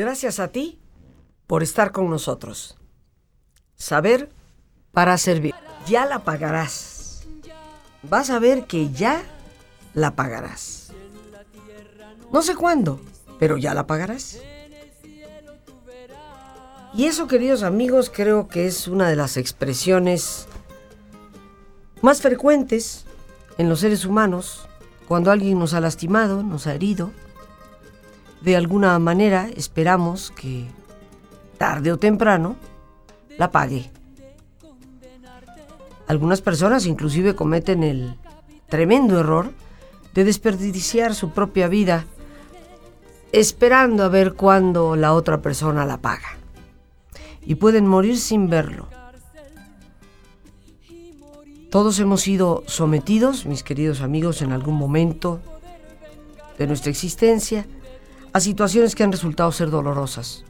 Gracias a ti por estar con nosotros. Saber para servir. Ya la pagarás. Vas a ver que ya la pagarás. No sé cuándo, pero ya la pagarás. Y eso, queridos amigos, creo que es una de las expresiones más frecuentes en los seres humanos cuando alguien nos ha lastimado, nos ha herido. De alguna manera esperamos que tarde o temprano la pague. Algunas personas inclusive cometen el tremendo error de desperdiciar su propia vida esperando a ver cuándo la otra persona la paga. Y pueden morir sin verlo. Todos hemos sido sometidos, mis queridos amigos, en algún momento de nuestra existencia a situaciones que han resultado ser dolorosas.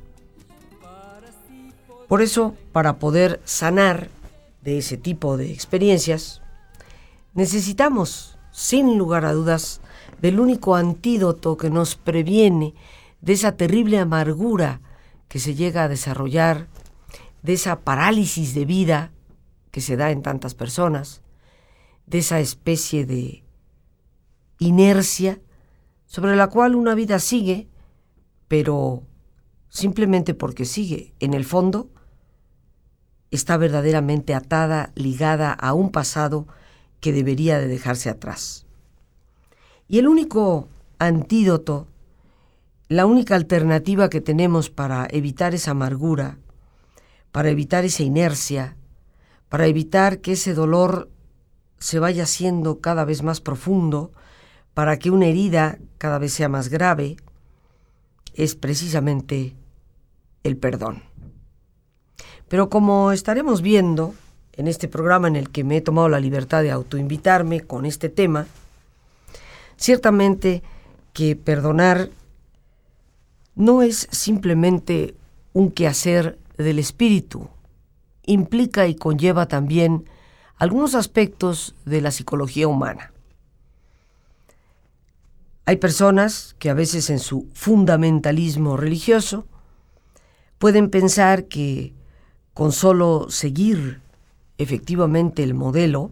Por eso, para poder sanar de ese tipo de experiencias, necesitamos, sin lugar a dudas, del único antídoto que nos previene de esa terrible amargura que se llega a desarrollar, de esa parálisis de vida que se da en tantas personas, de esa especie de inercia sobre la cual una vida sigue, pero simplemente porque sigue. En el fondo, está verdaderamente atada, ligada a un pasado que debería de dejarse atrás. Y el único antídoto, la única alternativa que tenemos para evitar esa amargura, para evitar esa inercia, para evitar que ese dolor se vaya haciendo cada vez más profundo, para que una herida cada vez sea más grave, es precisamente el perdón. Pero como estaremos viendo en este programa en el que me he tomado la libertad de autoinvitarme con este tema, ciertamente que perdonar no es simplemente un quehacer del espíritu, implica y conlleva también algunos aspectos de la psicología humana. Hay personas que a veces en su fundamentalismo religioso pueden pensar que con solo seguir efectivamente el modelo,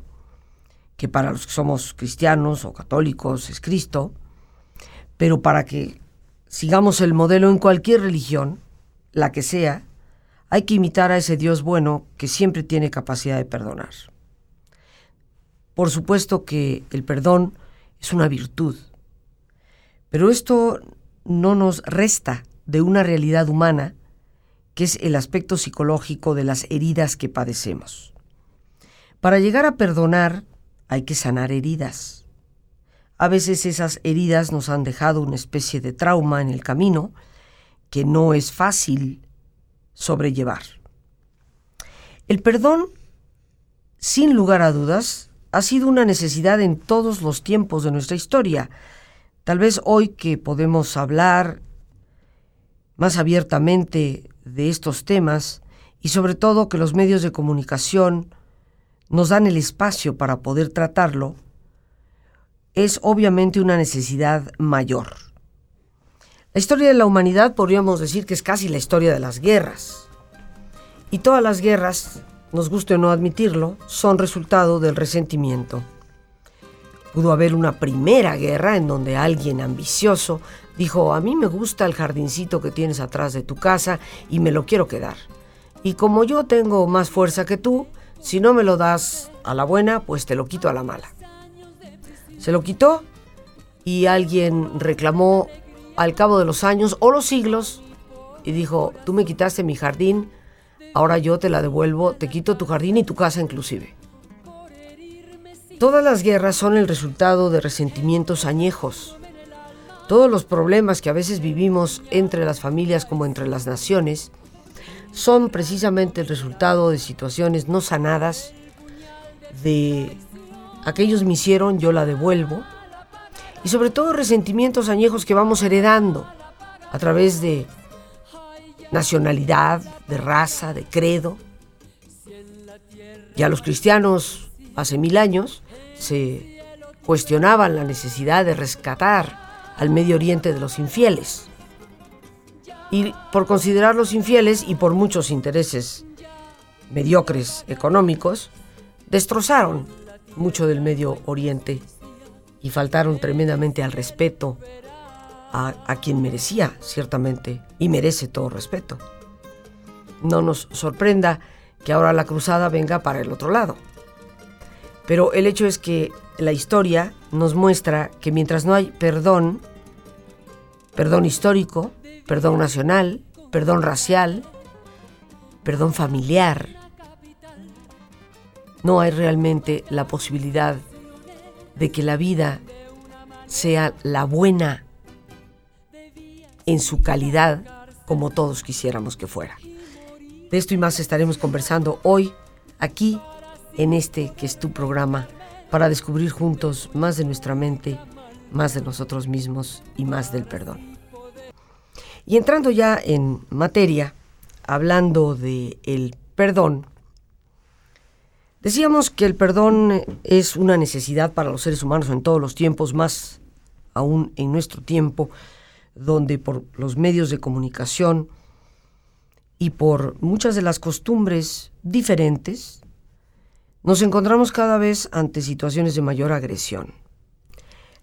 que para los que somos cristianos o católicos es Cristo, pero para que sigamos el modelo en cualquier religión, la que sea, hay que imitar a ese Dios bueno que siempre tiene capacidad de perdonar. Por supuesto que el perdón es una virtud, pero esto no nos resta de una realidad humana que es el aspecto psicológico de las heridas que padecemos. Para llegar a perdonar hay que sanar heridas. A veces esas heridas nos han dejado una especie de trauma en el camino que no es fácil sobrellevar. El perdón, sin lugar a dudas, ha sido una necesidad en todos los tiempos de nuestra historia. Tal vez hoy que podemos hablar más abiertamente de estos temas y sobre todo que los medios de comunicación nos dan el espacio para poder tratarlo, es obviamente una necesidad mayor. La historia de la humanidad podríamos decir que es casi la historia de las guerras. Y todas las guerras, nos guste o no admitirlo, son resultado del resentimiento. Pudo haber una primera guerra en donde alguien ambicioso dijo, a mí me gusta el jardincito que tienes atrás de tu casa y me lo quiero quedar. Y como yo tengo más fuerza que tú, si no me lo das a la buena, pues te lo quito a la mala. Se lo quitó y alguien reclamó al cabo de los años o los siglos y dijo, tú me quitaste mi jardín, ahora yo te la devuelvo, te quito tu jardín y tu casa inclusive. Todas las guerras son el resultado de resentimientos añejos. Todos los problemas que a veces vivimos entre las familias como entre las naciones son precisamente el resultado de situaciones no sanadas, de aquellos me hicieron, yo la devuelvo, y sobre todo resentimientos añejos que vamos heredando a través de nacionalidad, de raza, de credo. Ya los cristianos hace mil años se cuestionaban la necesidad de rescatar al Medio Oriente de los infieles. y por considerarlos infieles y por muchos intereses mediocres económicos, destrozaron mucho del Medio Oriente y faltaron tremendamente al respeto a, a, quien merecía, ciertamente, y merece todo respeto. No nos sorprenda que ahora la cruzada venga para el otro lado. Pero el hecho es que la historia nos muestra que mientras no hay perdón, perdón histórico, perdón nacional, perdón racial, perdón familiar, no hay realmente la posibilidad de que la vida sea la buena en su calidad como todos quisiéramos que fuera. De esto y más estaremos conversando hoy, aquí, en este que es tu programa, para descubrir juntos más de nuestra mente, más de nosotros mismos y más del perdón. Y entrando ya en materia, hablando de el perdón, decíamos que el perdón es una necesidad para los seres humanos en todos los tiempos, más aún en nuestro tiempo, donde por los medios de comunicación y por muchas de las costumbres diferentes, nos encontramos cada vez ante situaciones de mayor agresión.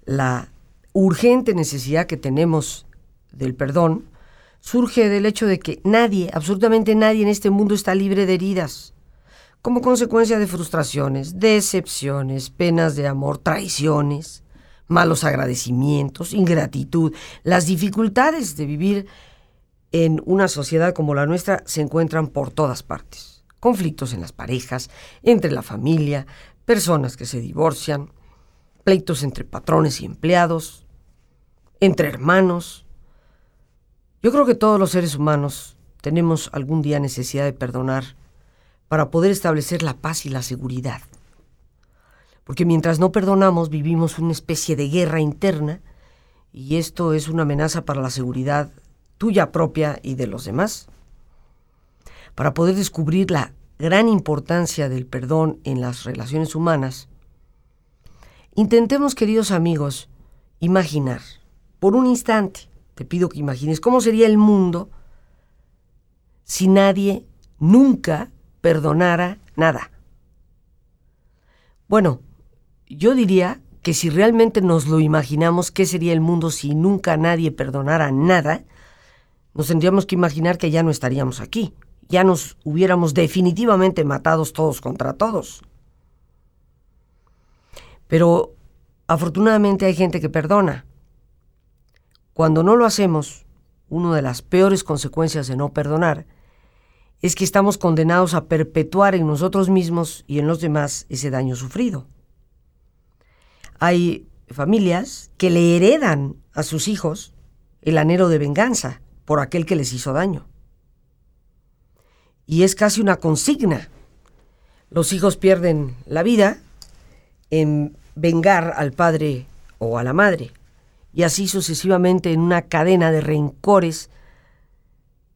La urgente necesidad que tenemos del perdón surge del hecho de que nadie, absolutamente nadie en este mundo está libre de heridas, como consecuencia de frustraciones, decepciones, penas de amor, traiciones, malos agradecimientos, ingratitud. Las dificultades de vivir en una sociedad como la nuestra se encuentran por todas partes. Conflictos en las parejas, entre la familia, personas que se divorcian, pleitos entre patrones y empleados, entre hermanos, yo creo que todos los seres humanos tenemos algún día necesidad de perdonar para poder establecer la paz y la seguridad. Porque mientras no perdonamos vivimos una especie de guerra interna y esto es una amenaza para la seguridad tuya propia y de los demás. Para poder descubrir la gran importancia del perdón en las relaciones humanas, intentemos, queridos amigos, imaginar por un instante te pido que imagines cómo sería el mundo si nadie nunca perdonara nada. Bueno, yo diría que si realmente nos lo imaginamos, ¿qué sería el mundo si nunca nadie perdonara nada? Nos tendríamos que imaginar que ya no estaríamos aquí, ya nos hubiéramos definitivamente matados todos contra todos. Pero afortunadamente hay gente que perdona. Cuando no lo hacemos, una de las peores consecuencias de no perdonar es que estamos condenados a perpetuar en nosotros mismos y en los demás ese daño sufrido. Hay familias que le heredan a sus hijos el anhelo de venganza por aquel que les hizo daño. Y es casi una consigna. Los hijos pierden la vida en vengar al padre o a la madre y así sucesivamente en una cadena de rencores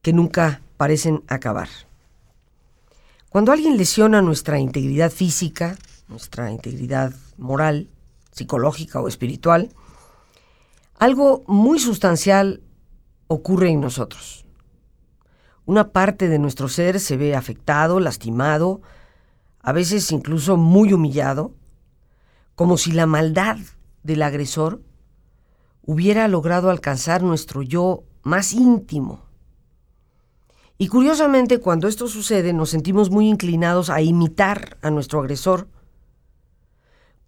que nunca parecen acabar. Cuando alguien lesiona nuestra integridad física, nuestra integridad moral, psicológica o espiritual, algo muy sustancial ocurre en nosotros. Una parte de nuestro ser se ve afectado, lastimado, a veces incluso muy humillado, como si la maldad del agresor hubiera logrado alcanzar nuestro yo más íntimo. Y curiosamente, cuando esto sucede, nos sentimos muy inclinados a imitar a nuestro agresor,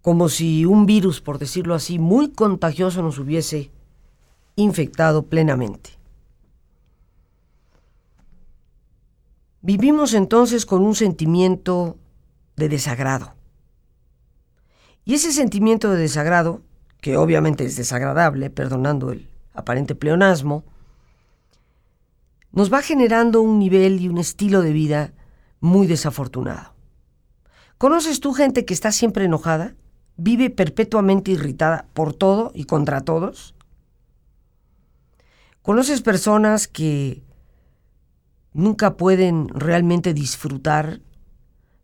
como si un virus, por decirlo así, muy contagioso nos hubiese infectado plenamente. Vivimos entonces con un sentimiento de desagrado. Y ese sentimiento de desagrado que obviamente es desagradable, perdonando el aparente pleonasmo, nos va generando un nivel y un estilo de vida muy desafortunado. ¿Conoces tú gente que está siempre enojada? ¿Vive perpetuamente irritada por todo y contra todos? ¿Conoces personas que nunca pueden realmente disfrutar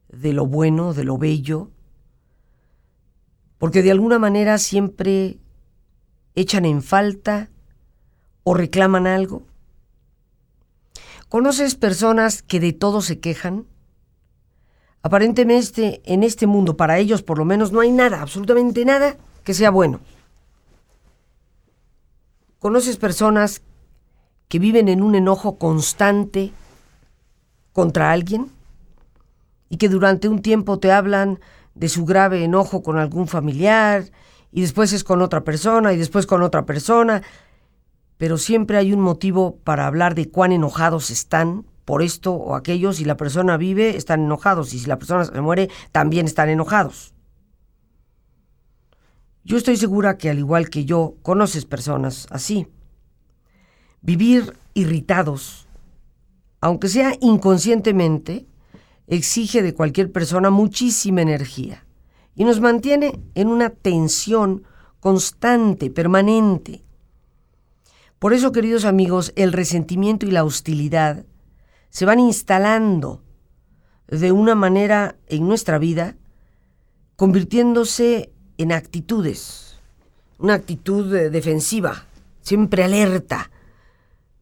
de lo bueno, de lo bello, porque de alguna manera siempre echan en falta o reclaman algo. ¿Conoces personas que de todo se quejan? Aparentemente en este mundo, para ellos por lo menos, no hay nada, absolutamente nada que sea bueno. ¿Conoces personas que viven en un enojo constante contra alguien y que durante un tiempo te hablan de su grave enojo con algún familiar y después es con otra persona y después con otra persona, pero siempre hay un motivo para hablar de cuán enojados están por esto o aquello. Si la persona vive, están enojados y si la persona se muere, también están enojados. Yo estoy segura que al igual que yo, conoces personas así. Vivir irritados, aunque sea inconscientemente, exige de cualquier persona muchísima energía y nos mantiene en una tensión constante, permanente. Por eso, queridos amigos, el resentimiento y la hostilidad se van instalando de una manera en nuestra vida, convirtiéndose en actitudes, una actitud defensiva, siempre alerta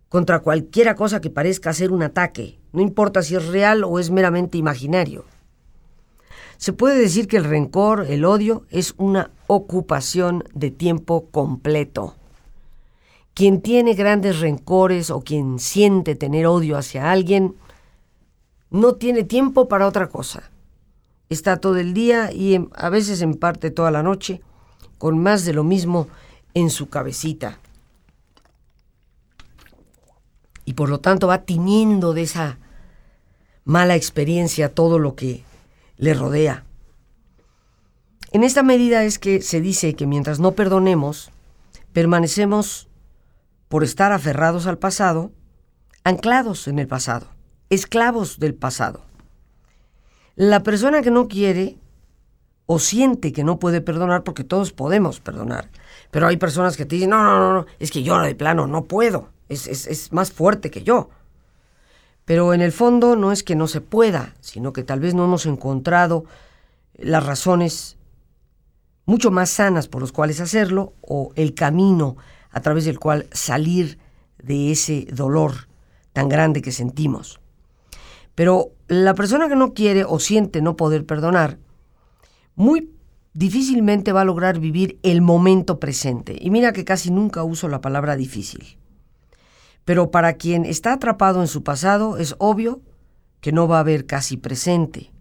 contra cualquiera cosa que parezca ser un ataque, no importa si es real o es meramente imaginario. Se puede decir que el rencor, el odio, es una ocupación de tiempo completo. Quien tiene grandes rencores o quien siente tener odio hacia alguien, no tiene tiempo para otra cosa. Está todo el día y a veces en parte toda la noche con más de lo mismo en su cabecita. Y por lo tanto va tiñendo de esa mala experiencia todo lo que le rodea. En esta medida es que se dice que mientras no perdonemos, permanecemos, por estar aferrados al pasado, anclados en el pasado, esclavos del pasado. La persona que no quiere o siente que no puede perdonar, porque todos podemos perdonar, pero hay personas que te dicen, no, no, no, no es que yo de plano no puedo, es, es, es más fuerte que yo. Pero en el fondo no es que no se pueda, sino que tal vez no hemos encontrado las razones mucho más sanas por las cuales hacerlo o el camino a través del cual salir de ese dolor tan grande que sentimos. Pero la persona que no quiere o siente no poder perdonar, muy difícilmente va a lograr vivir el momento presente. Y mira que casi nunca uso la palabra difícil. Pero para quien está atrapado en su pasado es obvio que no va a haber casi presente.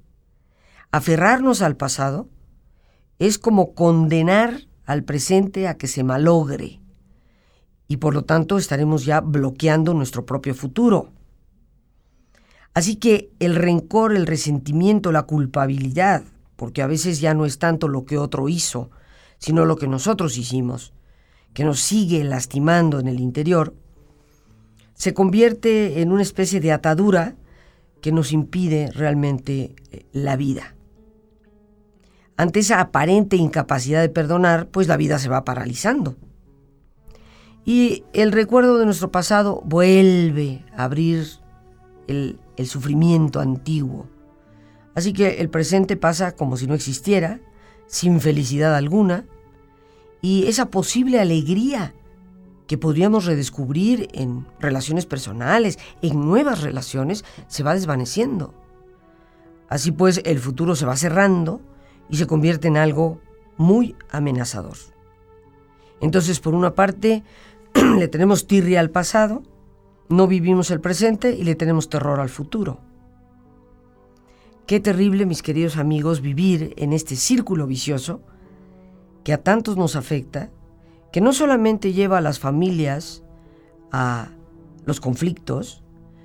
Aferrarnos al pasado es como condenar al presente a que se malogre y por lo tanto estaremos ya bloqueando nuestro propio futuro. Así que el rencor, el resentimiento, la culpabilidad, porque a veces ya no es tanto lo que otro hizo, sino lo que nosotros hicimos, que nos sigue lastimando en el interior, se convierte en una especie de atadura que nos impide realmente eh, la vida. Ante esa aparente incapacidad de perdonar, pues la vida se va paralizando. Y el recuerdo de nuestro pasado vuelve a abrir el, el sufrimiento antiguo. Así que el presente pasa como si no existiera, sin felicidad alguna, y esa posible alegría que podríamos redescubrir en relaciones personales, en nuevas relaciones, se va desvaneciendo. Así pues, el futuro se va cerrando y se convierte en algo muy amenazador. Entonces, por una parte, le tenemos tirria al pasado, no vivimos el presente y le tenemos terror al futuro. Qué terrible, mis queridos amigos, vivir en este círculo vicioso que a tantos nos afecta, que no solamente lleva a las familias a los conflictos,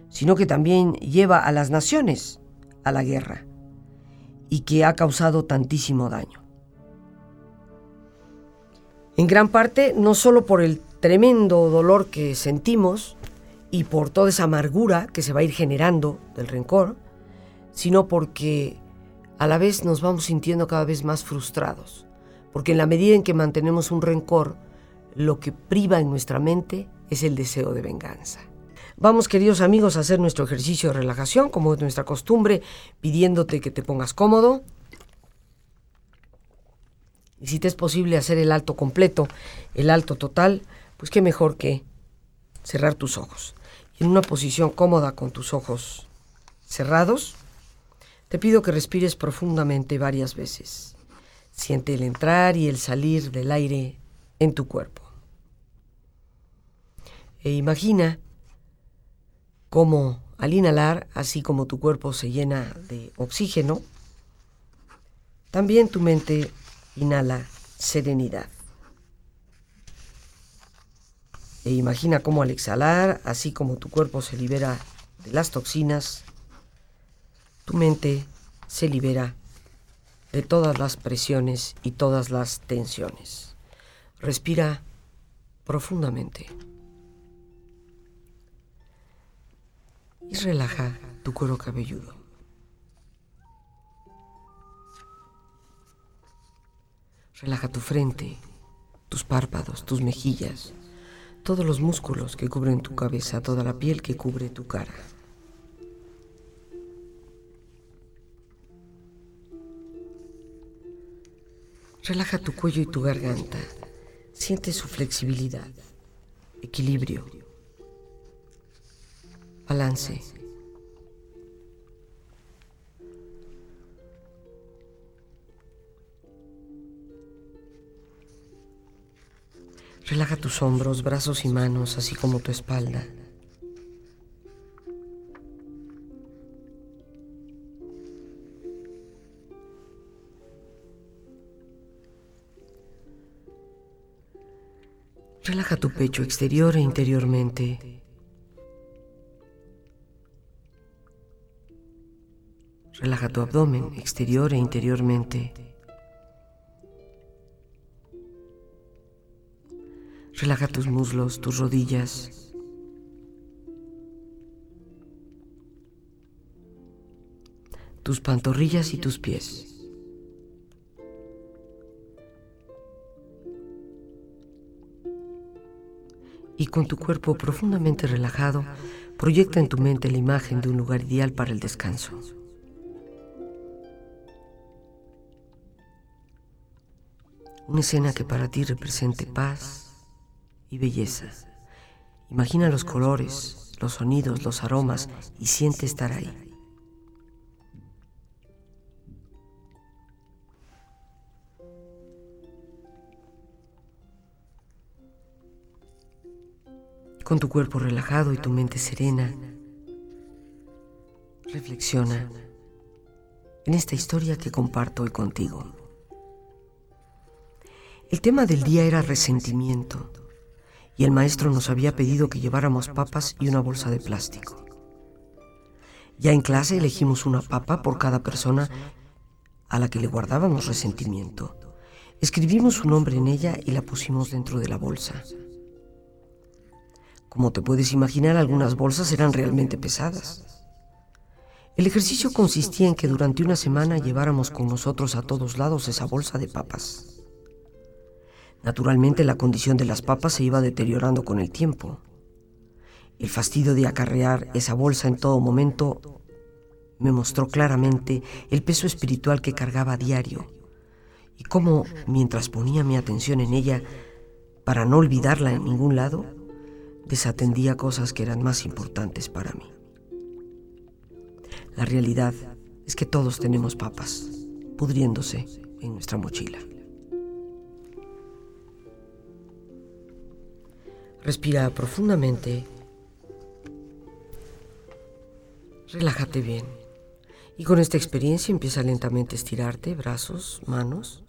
sino que también lleva a las naciones a la guerra y que ha causado tantísimo daño. En gran parte, no solo por el tremendo dolor que sentimos, y por toda esa amargura que se va a ir generando del rencor, sino porque a la vez nos vamos sintiendo cada vez más frustrados, porque en la medida en que mantenemos un rencor, lo que priva en nuestra mente es el deseo de venganza. Vamos, queridos amigos, a hacer nuestro ejercicio de relajación, como es nuestra costumbre, pidiéndote que te pongas cómodo. Y si te es posible hacer el alto completo, el alto total, pues qué mejor que cerrar tus ojos en una posición cómoda con tus ojos cerrados, te pido que respires profundamente varias veces. Siente el entrar y el salir del aire en tu cuerpo. E imagina cómo al inhalar, así como tu cuerpo se llena de oxígeno, también tu mente inhala serenidad. E imagina cómo al exhalar, así como tu cuerpo se libera de las toxinas, tu mente se libera de todas las presiones y todas las tensiones. Respira profundamente. Y relaja tu cuero cabelludo. Relaja tu frente, tus párpados, tus mejillas, todos los músculos que cubren tu cabeza, toda la piel que cubre tu cara. Relaja tu cuello y tu garganta. Siente su flexibilidad, equilibrio, balance. Relaja tus hombros, brazos y manos, así como tu espalda. Relaja tu pecho exterior e interiormente. Relaja tu abdomen exterior e interiormente. Relaja tus muslos, tus rodillas. Tus pantorrillas y tus pies. Y con tu cuerpo profundamente relajado, proyecta en tu mente la imagen de un lugar ideal para el descanso. Una escena que para ti represente paz, y belleza. Imagina los colores, los sonidos, los aromas y siente estar ahí. Con tu cuerpo relajado y tu mente serena, reflexiona en esta historia que comparto hoy contigo. El tema del día era resentimiento y el maestro nos había pedido que lleváramos papas y una bolsa de plástico. Ya en clase elegimos una papa por cada persona a la que le guardábamos resentimiento. Escribimos su nombre en ella y la pusimos dentro de la bolsa. Como te puedes imaginar, algunas bolsas eran realmente pesadas. El ejercicio consistía en que durante una semana lleváramos con nosotros a todos lados esa bolsa de papas. Naturalmente la condición de las papas se iba deteriorando con el tiempo. El fastidio de acarrear esa bolsa en todo momento me mostró claramente el peso espiritual que cargaba a diario y cómo, mientras ponía mi atención en ella, para no olvidarla en ningún lado, desatendía cosas que eran más importantes para mí. La realidad es que todos tenemos papas pudriéndose en nuestra mochila. Respira profundamente. Relájate bien. Y con esta experiencia empieza lentamente a estirarte, brazos, manos,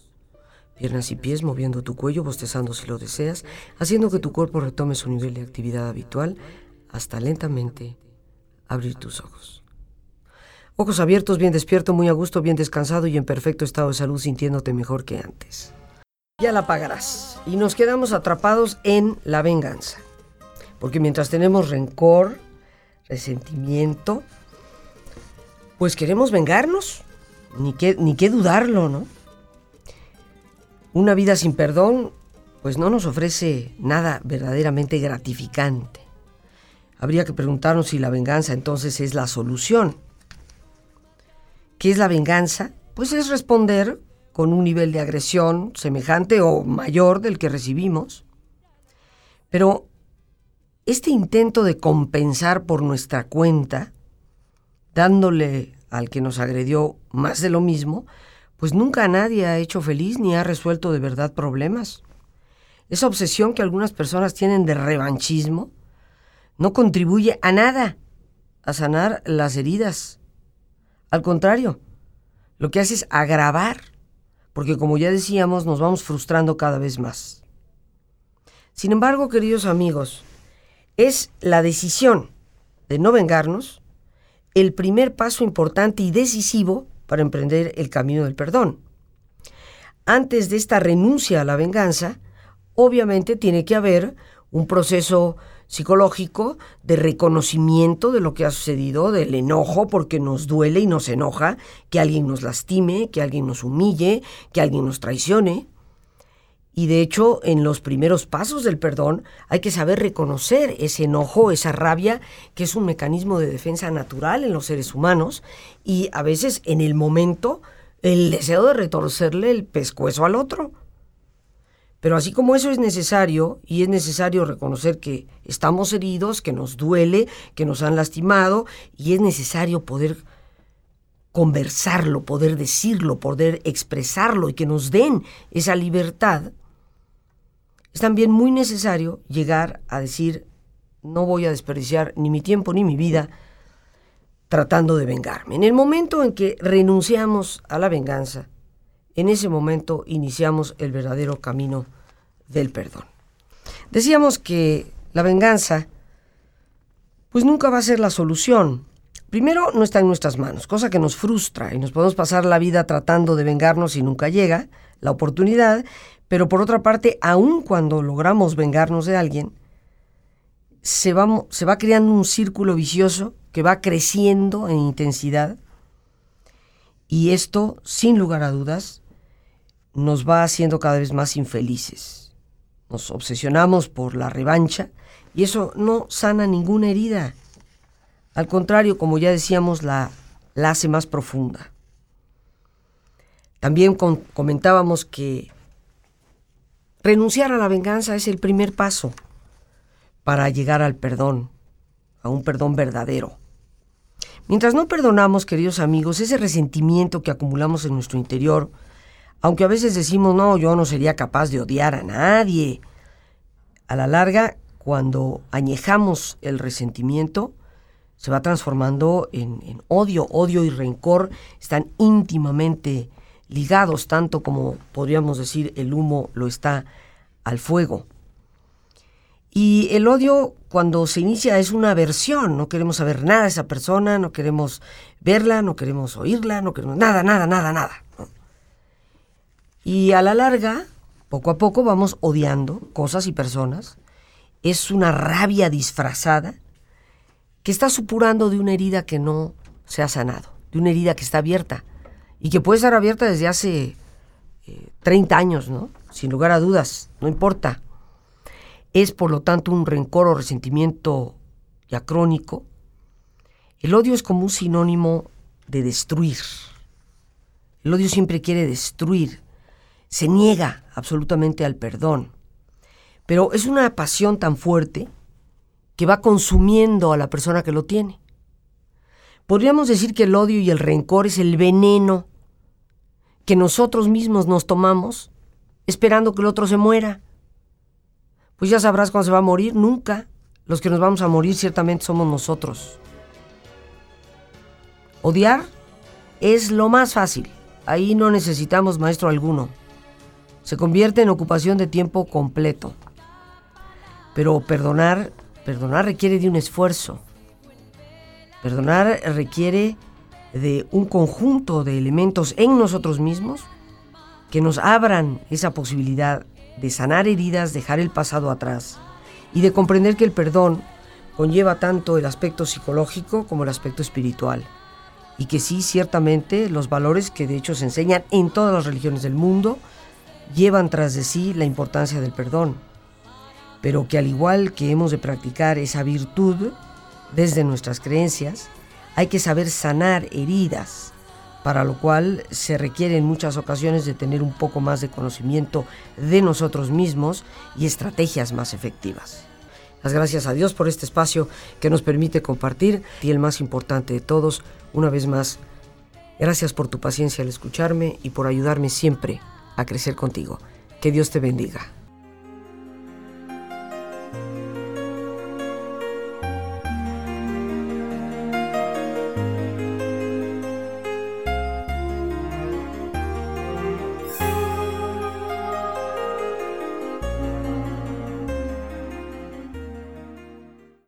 piernas y pies, moviendo tu cuello, bostezando si lo deseas, haciendo que tu cuerpo retome su nivel de actividad habitual hasta lentamente abrir tus ojos. Ojos abiertos, bien despierto, muy a gusto, bien descansado y en perfecto estado de salud, sintiéndote mejor que antes ya la pagarás. Y nos quedamos atrapados en la venganza. Porque mientras tenemos rencor, resentimiento, pues queremos vengarnos. Ni que, ni qué dudarlo, ¿no? Una vida sin perdón, pues no nos ofrece nada verdaderamente gratificante. Habría que preguntarnos si la venganza entonces es la solución. ¿Qué es la venganza? Pues es responder con un nivel de agresión semejante o mayor del que recibimos. Pero este intento de compensar por nuestra cuenta, dándole al que nos agredió más de lo mismo, pues nunca nadie ha hecho feliz ni ha resuelto de verdad problemas. Esa obsesión que algunas personas tienen de revanchismo no contribuye a nada a sanar las heridas. Al contrario, lo que hace es agravar, porque como ya decíamos, nos vamos frustrando cada vez más. Sin embargo, queridos amigos, es la decisión de no vengarnos el primer paso importante y decisivo para emprender el camino del perdón. Antes de esta renuncia a la venganza, obviamente tiene que haber un proceso psicológico de reconocimiento de lo que ha sucedido, del enojo, porque nos duele y nos enoja que alguien nos lastime, que alguien nos humille, que alguien nos traicione. Y de hecho, en los primeros pasos del perdón hay que saber reconocer ese enojo, esa rabia, que es un mecanismo de defensa natural en los seres humanos, y a veces en el momento el deseo de retorcerle el pescuezo al otro. Pero así como eso es necesario, y es necesario reconocer que estamos heridos, que nos duele, que nos han lastimado, y es necesario poder conversarlo, poder decirlo, poder expresarlo y que nos den esa libertad, es también muy necesario llegar a decir, no voy a desperdiciar ni mi tiempo ni mi vida tratando de vengarme. En el momento en que renunciamos a la venganza, en ese momento iniciamos el verdadero camino del perdón. Decíamos que la venganza pues nunca va a ser la solución. Primero, no está en nuestras manos, cosa que nos frustra y nos podemos pasar la vida tratando de vengarnos y nunca llega la oportunidad, pero por otra parte, aun cuando logramos vengarnos de alguien, se va, se va creando un círculo vicioso que va creciendo en intensidad y esto, sin lugar a dudas, nos va haciendo cada vez más infelices. Nos obsesionamos por la revancha y eso no sana ninguna herida. Al contrario, como ya decíamos, la, la hace más profunda. También comentábamos que renunciar a la venganza es el primer paso para llegar al perdón, a un perdón verdadero. Mientras no perdonamos, queridos amigos, ese resentimiento que acumulamos en nuestro interior, aunque a veces decimos, no, yo no sería capaz de odiar a nadie. A la larga, cuando añejamos el resentimiento, se va transformando en, odio. Odio y rencor están íntimamente ligados, tanto como podríamos decir el humo lo está al fuego. Y el odio cuando se inicia es una aversión, no queremos saber nada de esa persona, no queremos verla, no queremos oírla, no queremos nada, nada, nada, nada. Y a la larga, poco a poco vamos odiando cosas y personas. Es una rabia disfrazada que está supurando de una herida que no se ha sanado, de una herida que está abierta y que puede estar abierta desde hace 30 eh, años, ¿no? Sin lugar a dudas, no importa. Es por lo tanto un rencor o resentimiento ya crónico. El odio es como un sinónimo de destruir. El odio siempre quiere destruir, se niega absolutamente al perdón. Pero es una pasión tan fuerte que va consumiendo a la persona que lo tiene. Podríamos decir que el odio y el rencor es el veneno que nosotros mismos nos tomamos esperando que el otro se muera. Pues ya sabrás cuándo se va a morir, nunca. Los que nos vamos a morir ciertamente somos nosotros. Odiar es lo más fácil. Ahí no necesitamos maestro alguno se convierte en ocupación de tiempo completo. Pero perdonar, perdonar requiere de un esfuerzo. Perdonar requiere de un conjunto de elementos en nosotros mismos que nos abran esa posibilidad de sanar heridas, dejar el pasado atrás y de comprender que el perdón conlleva tanto el aspecto psicológico como el aspecto espiritual. Y que sí, ciertamente, los valores que de hecho se enseñan en todas las religiones del mundo llevan tras de sí la importancia del perdón, pero que al igual que hemos de practicar esa virtud desde nuestras creencias, hay que saber sanar heridas, para lo cual se requiere en muchas ocasiones de tener un poco más de conocimiento de nosotros mismos y estrategias más efectivas. Las gracias a Dios por este espacio que nos permite compartir y el más importante de todos, una vez más, gracias por tu paciencia al escucharme y por ayudarme siempre a crecer contigo. Que Dios te bendiga.